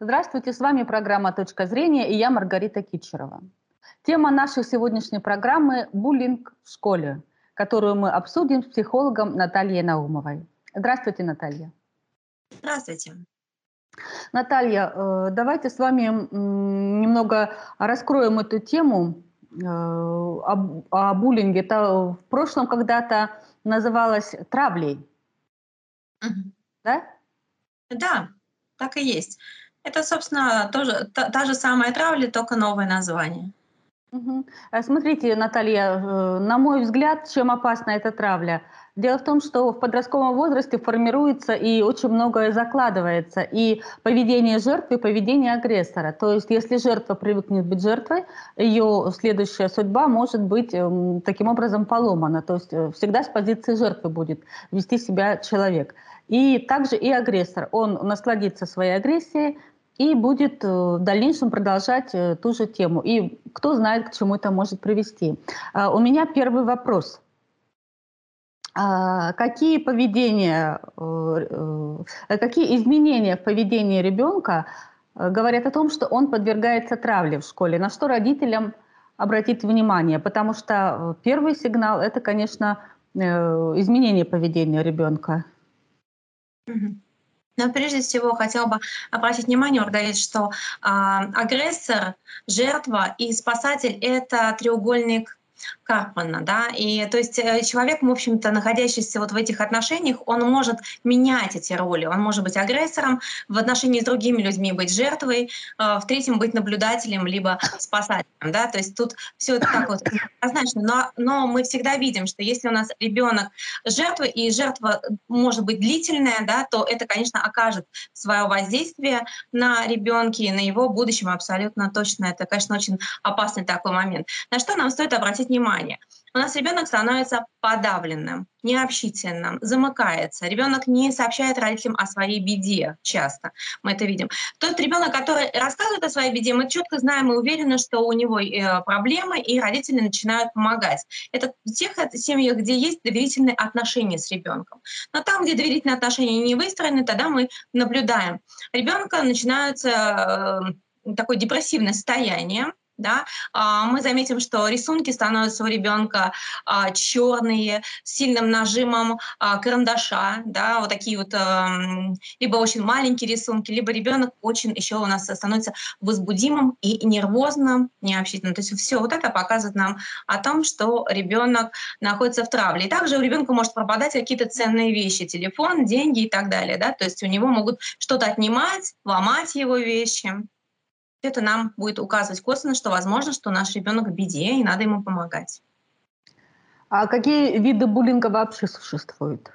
Здравствуйте, с вами программа «Точка зрения» и я Маргарита Кичерова. Тема нашей сегодняшней программы – буллинг в школе, которую мы обсудим с психологом Натальей Наумовой. Здравствуйте, Наталья. Здравствуйте. Наталья, э, давайте с вами немного раскроем эту тему э, о, о буллинге. Это в прошлом когда-то называлось травлей. Угу. Да? Да, так и есть. Это, собственно, тоже та, та же самая травля, только новое название. Угу. Смотрите, Наталья, э, на мой взгляд, чем опасна эта травля? Дело в том, что в подростковом возрасте формируется и очень многое закладывается. И поведение жертвы, и поведение агрессора. То есть если жертва привыкнет быть жертвой, ее следующая судьба может быть эм, таким образом поломана. То есть э, всегда с позиции жертвы будет вести себя человек. И также и агрессор. Он насладится своей агрессией, и будет э, в дальнейшем продолжать э, ту же тему. И кто знает, к чему это может привести. А, у меня первый вопрос. А, какие поведения, э, какие изменения в поведении ребенка говорят о том, что он подвергается травле в школе? На что родителям обратить внимание? Потому что первый сигнал – это, конечно, изменение поведения ребенка. Но прежде всего хотел бы обратить внимание, Маргарита, что э, агрессор, жертва и спасатель — это треугольник Карпмана, да, и то есть э, человек, в общем-то, находящийся вот в этих отношениях, он может менять эти роли, он может быть агрессором, в отношении с другими людьми быть жертвой, э, в третьем быть наблюдателем, либо спасателем, да, то есть тут все это так вот однозначно, но, но мы всегда видим, что если у нас ребенок жертва, и жертва может быть длительная, да, то это, конечно, окажет свое воздействие на ребенке, на его будущем абсолютно точно. Это, конечно, очень опасный такой момент. На что нам стоит обратить внимание. У нас ребенок становится подавленным, необщительным, замыкается. Ребенок не сообщает родителям о своей беде часто. Мы это видим. Тот ребенок, который рассказывает о своей беде, мы четко знаем и уверены, что у него э, проблемы, и родители начинают помогать. Это в тех семьях, где есть доверительные отношения с ребенком. Но там, где доверительные отношения не выстроены, тогда мы наблюдаем. Ребенка начинается э, такое депрессивное состояние, да, а, мы заметим, что рисунки становятся у ребенка а, черные, с сильным нажимом а, карандаша, да, вот такие вот либо очень маленькие рисунки, либо ребенок очень еще у нас становится возбудимым и нервозным, необщительным. То есть все вот это показывает нам о том, что ребенок находится в травле. И также у ребенка может пропадать какие-то ценные вещи, телефон, деньги и так далее, да, то есть у него могут что-то отнимать, ломать его вещи это нам будет указывать косвенно, что возможно, что наш ребенок в беде, и надо ему помогать. А какие виды буллинга вообще существуют?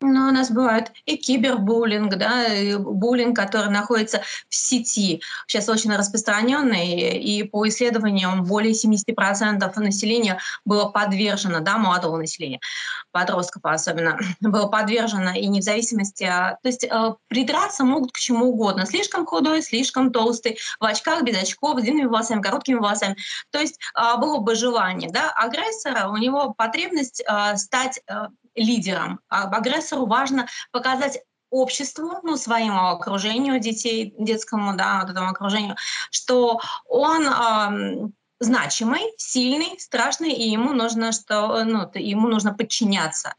Ну, у нас бывает и кибербуллинг, да, и буллинг, который находится в сети. Сейчас очень распространенный, и по исследованиям более 70% населения было подвержено, да, молодого населения, подростков особенно, было подвержено, и не в зависимости, от... то есть э, придраться могут к чему угодно. Слишком худой, слишком толстый, в очках, без очков, с длинными волосами, короткими волосами. То есть э, было бы желание, да, агрессора, у него потребность э, стать э, лидером. Агрессору важно показать обществу, ну, своему окружению детей, детскому, да, вот этому окружению, что он э, значимый, сильный, страшный, и ему нужно, что, ну, ему нужно подчиняться.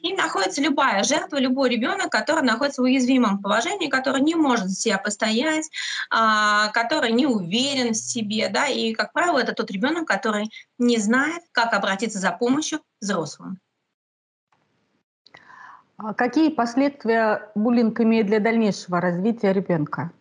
И находится любая жертва, любой ребенок, который находится в уязвимом положении, который не может себя постоять, а, который не уверен в себе, да, и, как правило, это тот ребенок, который не знает, как обратиться за помощью взрослым. А какие последствия буллинг имеет для дальнейшего развития ребенка?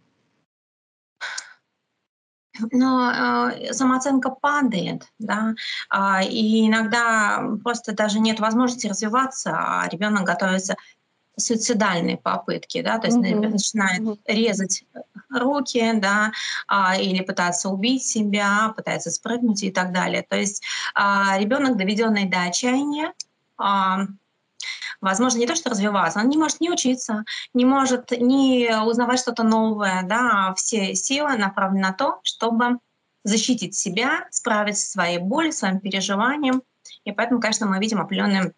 но э, самооценка падает, да, э, и иногда просто даже нет возможности развиваться, а ребенок готовится к суицидальной попытке, да, то есть mm-hmm. начинает mm-hmm. резать руки, да, э, или пытаться убить себя, пытается спрыгнуть и так далее. То есть э, ребенок, доведенный до отчаяния, э, возможно, не то, что развиваться, он не может не учиться, не может не узнавать что-то новое, да, а все силы направлены на то, чтобы защитить себя, справиться со своей болью, своим переживанием. И поэтому, конечно, мы видим определенные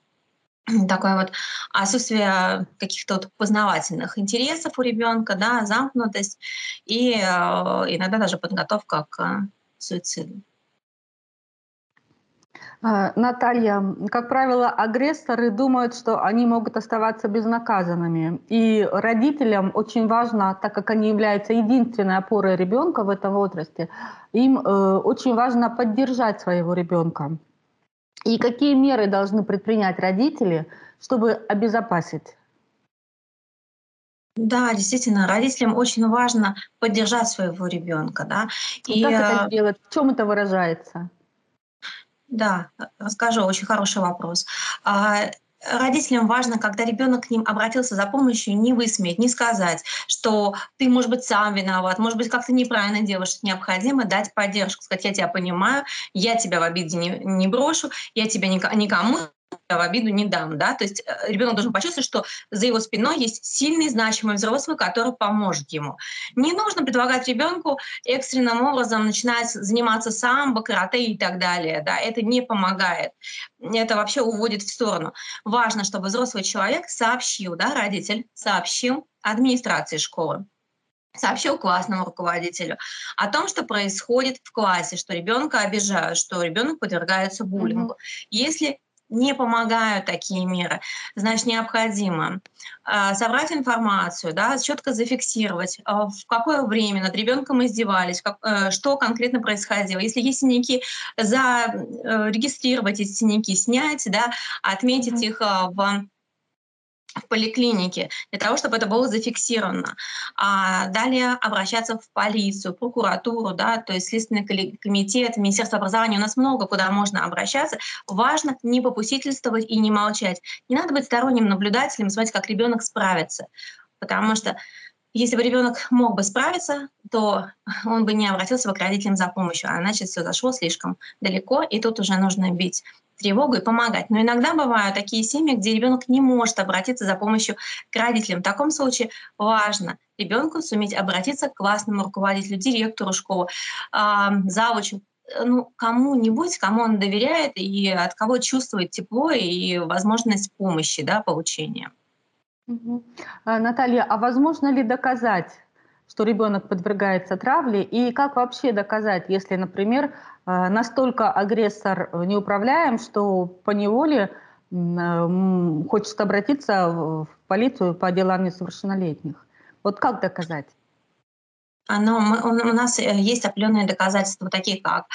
такое вот отсутствие каких-то вот познавательных интересов у ребенка, да, замкнутость и э, иногда даже подготовка к суициду. А, Наталья, как правило, агрессоры думают, что они могут оставаться безнаказанными. И родителям очень важно, так как они являются единственной опорой ребенка в этом возрасте, им э, очень важно поддержать своего ребенка. И какие меры должны предпринять родители, чтобы обезопасить? Да, действительно, родителям очень важно поддержать своего ребенка, да. И, как это э, сделать? В чем это выражается? Да, расскажу, очень хороший вопрос. А, родителям важно, когда ребенок к ним обратился за помощью, не высмеять, не сказать, что ты, может быть, сам виноват, может быть, как-то неправильно делаешь, что необходимо дать поддержку, сказать, я тебя понимаю, я тебя в обиде не, не брошу, я тебя никому в обиду не дам, да, то есть э, ребенок должен почувствовать, что за его спиной есть сильный, значимый взрослый, который поможет ему. Не нужно предлагать ребенку экстренным образом начинать заниматься самбо, карате и так далее, да, это не помогает, это вообще уводит в сторону. Важно, чтобы взрослый человек сообщил, да, родитель сообщил администрации школы, сообщил классному руководителю о том, что происходит в классе, что ребенка обижают, что ребенок подвергается буллингу. Mm-hmm. Если не помогают такие меры, значит, необходимо э, собрать информацию, да, четко зафиксировать, э, в какое время над ребенком издевались, как, э, что конкретно происходило. Если есть синяки, зарегистрировать эти синяки, снять, да, отметить их в в поликлинике, для того, чтобы это было зафиксировано. А далее обращаться в полицию, прокуратуру, да, то есть Следственный комитет, Министерство образования. У нас много куда можно обращаться. Важно не попустительствовать и не молчать. Не надо быть сторонним наблюдателем, смотреть, как ребенок справится. Потому что если бы ребенок мог бы справиться, то он бы не обратился бы к родителям за помощью, а значит все зашло слишком далеко, и тут уже нужно бить тревогу и помогать. Но иногда бывают такие семьи, где ребенок не может обратиться за помощью к родителям. В таком случае важно ребенку суметь обратиться к классному руководителю, директору школы, завучу, ну, кому-нибудь, кому он доверяет и от кого чувствует тепло и возможность помощи, да, получения. Угу. Наталья, а возможно ли доказать, что ребенок подвергается травле, и как вообще доказать, если, например, Э, настолько агрессор неуправляем, что по неволе э, хочет обратиться в полицию по делам несовершеннолетних. Вот как доказать? Но мы, у нас э, есть определенные доказательства, такие как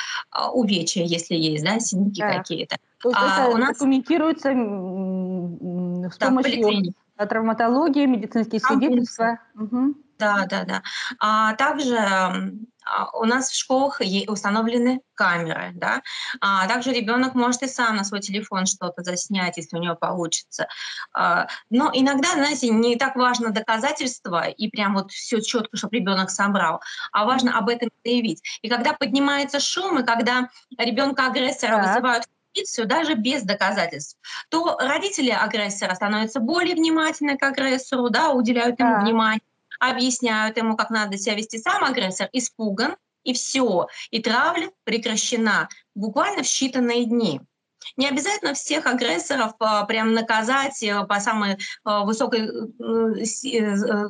увечья, если есть, да, синяки да. какие-то. То есть а, это у нас документируется с да, помощью травматологии, медицинские свидетельства. Угу. Да, да, да. А также а, у нас в школах установлены камеры, да. А также ребенок может и сам на свой телефон что-то заснять, если у него получится. А, но иногда, знаете, не так важно доказательство и прям вот все четко, чтобы ребенок собрал, а важно об этом заявить. И когда поднимается шум, и когда ребенка агрессора да. вызывают полицию даже без доказательств, то родители агрессора становятся более внимательны к агрессору, да, уделяют ему да. внимание объясняют ему, как надо себя вести. Сам агрессор испуган, и все. И травля прекращена буквально в считанные дни. Не обязательно всех агрессоров а, прям наказать э, по самой а, высокой э, э,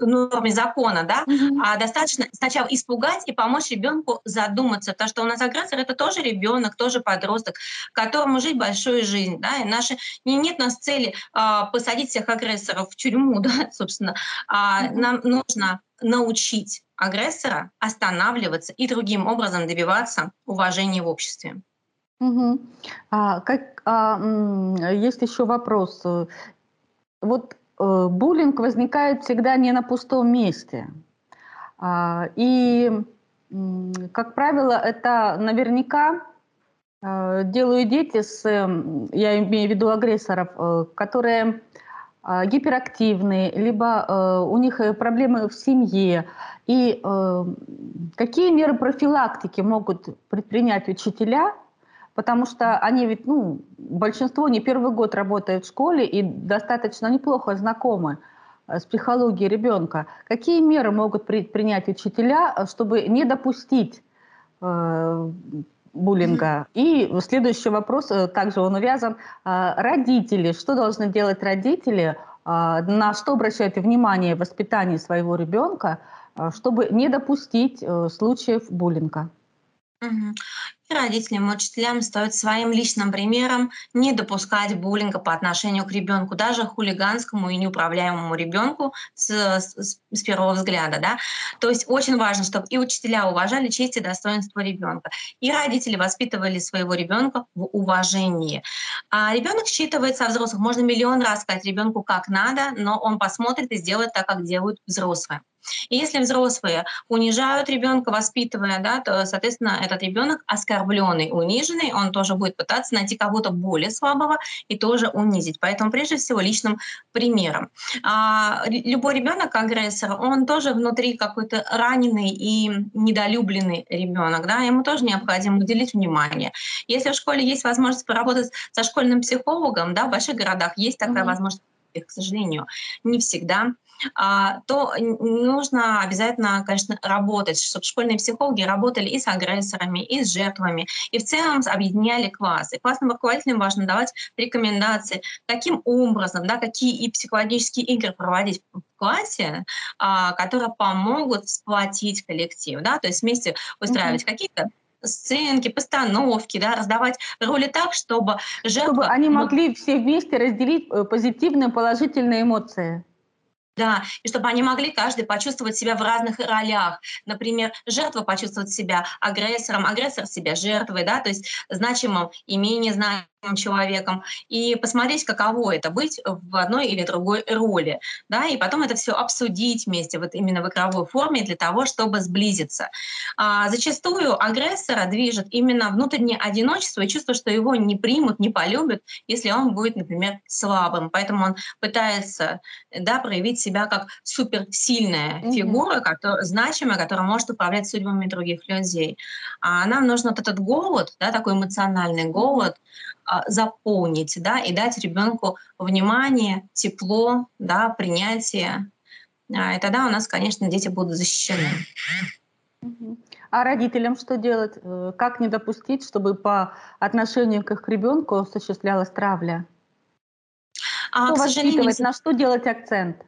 норме закона, да, mm-hmm. а достаточно сначала испугать и помочь ребенку задуматься, потому что у нас агрессор это тоже ребенок, тоже подросток, которому жить большую жизнь, да, и наши не нет у нас цели а, посадить всех агрессоров в тюрьму, да, собственно, а нам нужно научить агрессора останавливаться и другим образом добиваться уважения в обществе. Угу. А, как, а, есть еще вопрос. Вот э, буллинг возникает всегда не на пустом месте. А, и, как правило, это наверняка э, делают дети с, я имею в виду агрессоров, э, которые э, гиперактивны, либо э, у них проблемы в семье. И э, какие меры профилактики могут предпринять учителя – потому что они ведь, ну, большинство не первый год работают в школе и достаточно неплохо знакомы э, с психологией ребенка. Какие меры могут принять учителя, э, чтобы не допустить э, буллинга. И следующий вопрос, э, также он увязан. Родители, что должны делать родители, на что обращают внимание в воспитании своего ребенка, чтобы не допустить случаев буллинга? И родителям, и учителям стоит своим личным примером не допускать буллинга по отношению к ребенку, даже хулиганскому и неуправляемому ребенку с, с- с первого взгляда. Да? То есть очень важно, чтобы и учителя уважали честь и достоинство ребенка, и родители воспитывали своего ребенка в уважении. А ребенок считывается со взрослых. Можно миллион раз сказать ребенку, как надо, но он посмотрит и сделает так, как делают взрослые. И если взрослые унижают ребенка, воспитывая, да, то, соответственно, этот ребенок оскорбленный, униженный, он тоже будет пытаться найти кого-то более слабого и тоже унизить. Поэтому прежде всего личным примером. А, любой ребенок агрессор, он тоже внутри какой-то раненый и недолюбленный ребенок, да, ему тоже необходимо уделить внимание. Если в школе есть возможность поработать со школьным психологом, да, в больших городах есть такая mm-hmm. возможность, к сожалению, не всегда то нужно обязательно, конечно, работать, чтобы школьные психологи работали и с агрессорами, и с жертвами, и в целом объединяли классы. Классным руководителям важно давать рекомендации, каким образом, да, какие и психологические игры проводить в классе, а, которые помогут сплотить коллектив, да, то есть вместе устраивать mm-hmm. какие-то сценки, постановки, да, раздавать роли так, чтобы жертва... Чтобы они могли все вместе разделить э, позитивные, положительные эмоции. Да, и чтобы они могли каждый почувствовать себя в разных ролях. Например, жертва почувствовать себя агрессором, агрессор себя жертвой, да, то есть значимым и менее значимым человеком и посмотреть, каково это быть в одной или другой роли, да, и потом это все обсудить вместе вот именно в игровой форме для того, чтобы сблизиться. А, зачастую агрессора движет именно внутреннее одиночество и чувство, что его не примут, не полюбят, если он будет, например, слабым. Поэтому он пытается, да, проявить себя как суперсильная mm-hmm. фигура, которая, значимая, которая может управлять судьбами других людей. А нам нужен вот этот голод, да, такой эмоциональный голод, заполнить, да, и дать ребенку внимание, тепло, да, принятие. А, и тогда у нас, конечно, дети будут защищены. А родителям что делать? Э, как не допустить, чтобы по отношению к их ребенку осуществлялась травля? А, что воспитывать, на что делать акцент?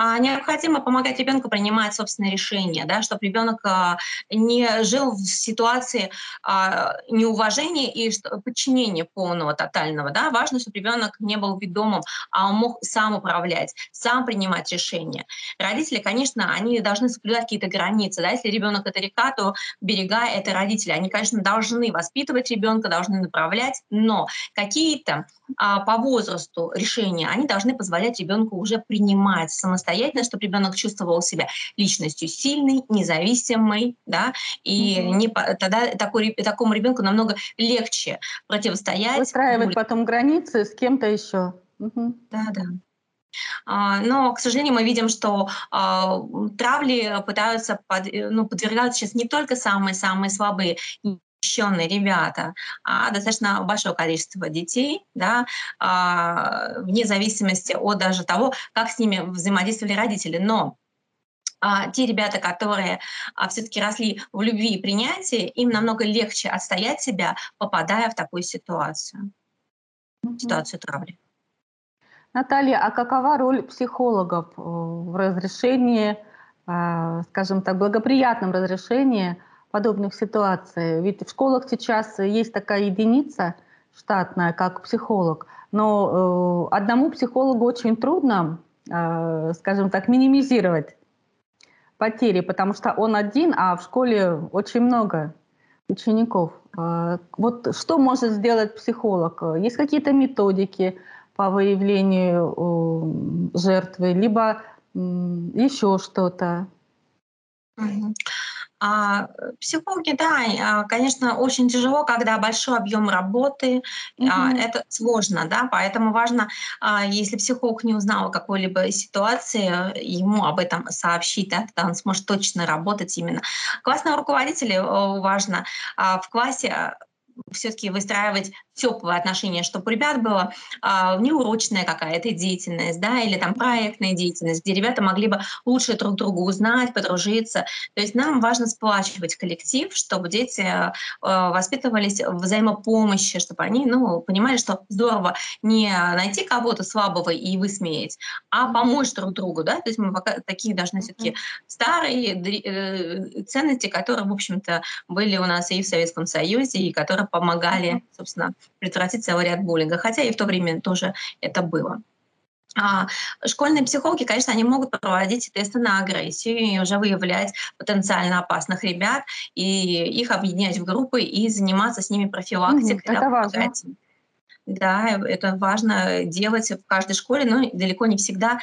А, необходимо помогать ребенку принимать собственные решения, да, чтобы ребенок а, не жил в ситуации а, неуважения и подчинения полного, тотального. Да. Важно, чтобы ребенок не был ведомым, а мог сам управлять, сам принимать решения. Родители, конечно, они должны соблюдать какие-то границы. Да. Если ребенок это река, то берега это родители. Они, конечно, должны воспитывать ребенка, должны направлять, но какие-то по возрасту решения они должны позволять ребенку уже принимать самостоятельно, чтобы ребенок чувствовал себя личностью сильной, независимой, да, и mm-hmm. не, тогда такой, такому ребенку намного легче противостоять. Выстраивать потом границы с кем-то еще. Mm-hmm. Да, да. А, но, к сожалению, мы видим, что а, травли пытаются под, ну, подвергать сейчас не только самые-самые слабые, защищенные ребята, а достаточно большое количество детей, да, а, вне зависимости от даже того, как с ними взаимодействовали родители. Но а, те ребята, которые а, все-таки росли в любви и принятии, им намного легче отстоять себя, попадая в такую ситуацию, mm-hmm. ситуацию травли. Наталья, а какова роль психологов э, в разрешении, а, скажем так, благоприятном разрешении подобных ситуаций. Ведь в школах сейчас есть такая единица штатная, как психолог, но э, одному психологу очень трудно, э, скажем так, минимизировать потери, потому что он один, а в школе очень много учеников. Э, вот что может сделать психолог? Есть какие-то методики по выявлению э, жертвы, либо э, еще что-то? А, психологи, да, а, конечно, очень тяжело, когда большой объем работы, mm-hmm. это сложно, да, поэтому важно, если психолог не узнал о какой-либо ситуации, ему об этом сообщить, да, тогда он сможет точно работать именно. Классного руководителя важно в классе все-таки выстраивать теплые отношения, чтобы у ребят была а, неурочная какая-то деятельность, да, или там проектная деятельность, где ребята могли бы лучше друг друга узнать, подружиться. То есть нам важно сплачивать коллектив, чтобы дети а, воспитывались в взаимопомощи, чтобы они, ну, понимали, что здорово не найти кого-то слабого и высмеять, а помочь друг другу, да, то есть мы пока такие должны все-таки старые э, ценности, которые, в общем-то, были у нас и в Советском Союзе, и которые помогали, собственно, предотвратить целый ряд буллинга. Хотя и в то время тоже это было. А школьные психологи, конечно, они могут проводить тесты на агрессию и уже выявлять потенциально опасных ребят и их объединять в группы и заниматься с ними профилактикой. Это важно. Да, это важно делать в каждой школе, но далеко не всегда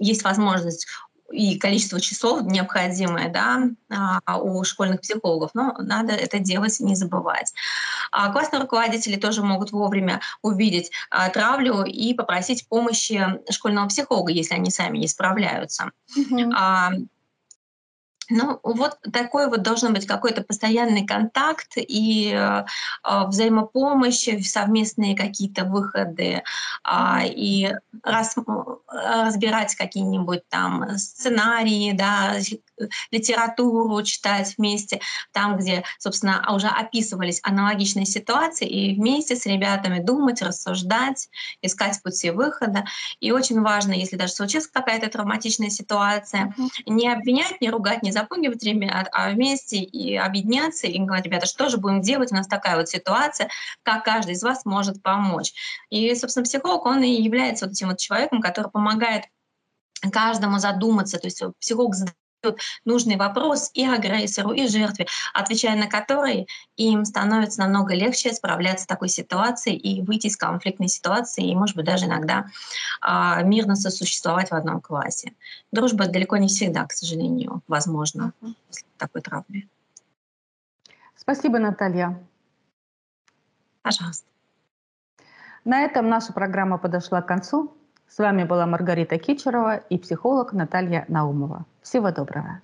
есть возможность и количество часов необходимое да, а, у школьных психологов, но надо это делать и не забывать. А классные руководители тоже могут вовремя увидеть а, травлю и попросить помощи школьного психолога, если они сами не справляются. Mm-hmm. Ну, вот такой вот должен быть какой-то постоянный контакт и э, взаимопомощь, совместные какие-то выходы, э, и раз, разбирать какие-нибудь там сценарии, да, литературу читать вместе, там, где, собственно, уже описывались аналогичные ситуации, и вместе с ребятами думать, рассуждать, искать пути выхода. И очень важно, если даже случится какая-то травматичная ситуация, не обвинять, не ругать, не запугивать ребят, а вместе и объединяться и говорить, ребята, что же будем делать, у нас такая вот ситуация, как каждый из вас может помочь. И, собственно, психолог, он и является вот этим вот человеком, который помогает каждому задуматься, то есть психолог нужный вопрос и агрессору, и жертве, отвечая на который им становится намного легче справляться с такой ситуацией и выйти из конфликтной ситуации, и, может быть, даже иногда а, мирно сосуществовать в одном классе. Дружба далеко не всегда, к сожалению, возможна после такой травмы. Спасибо, Наталья. Пожалуйста. На этом наша программа подошла к концу. С вами была Маргарита Кичерова и психолог Наталья Наумова. Всего доброго.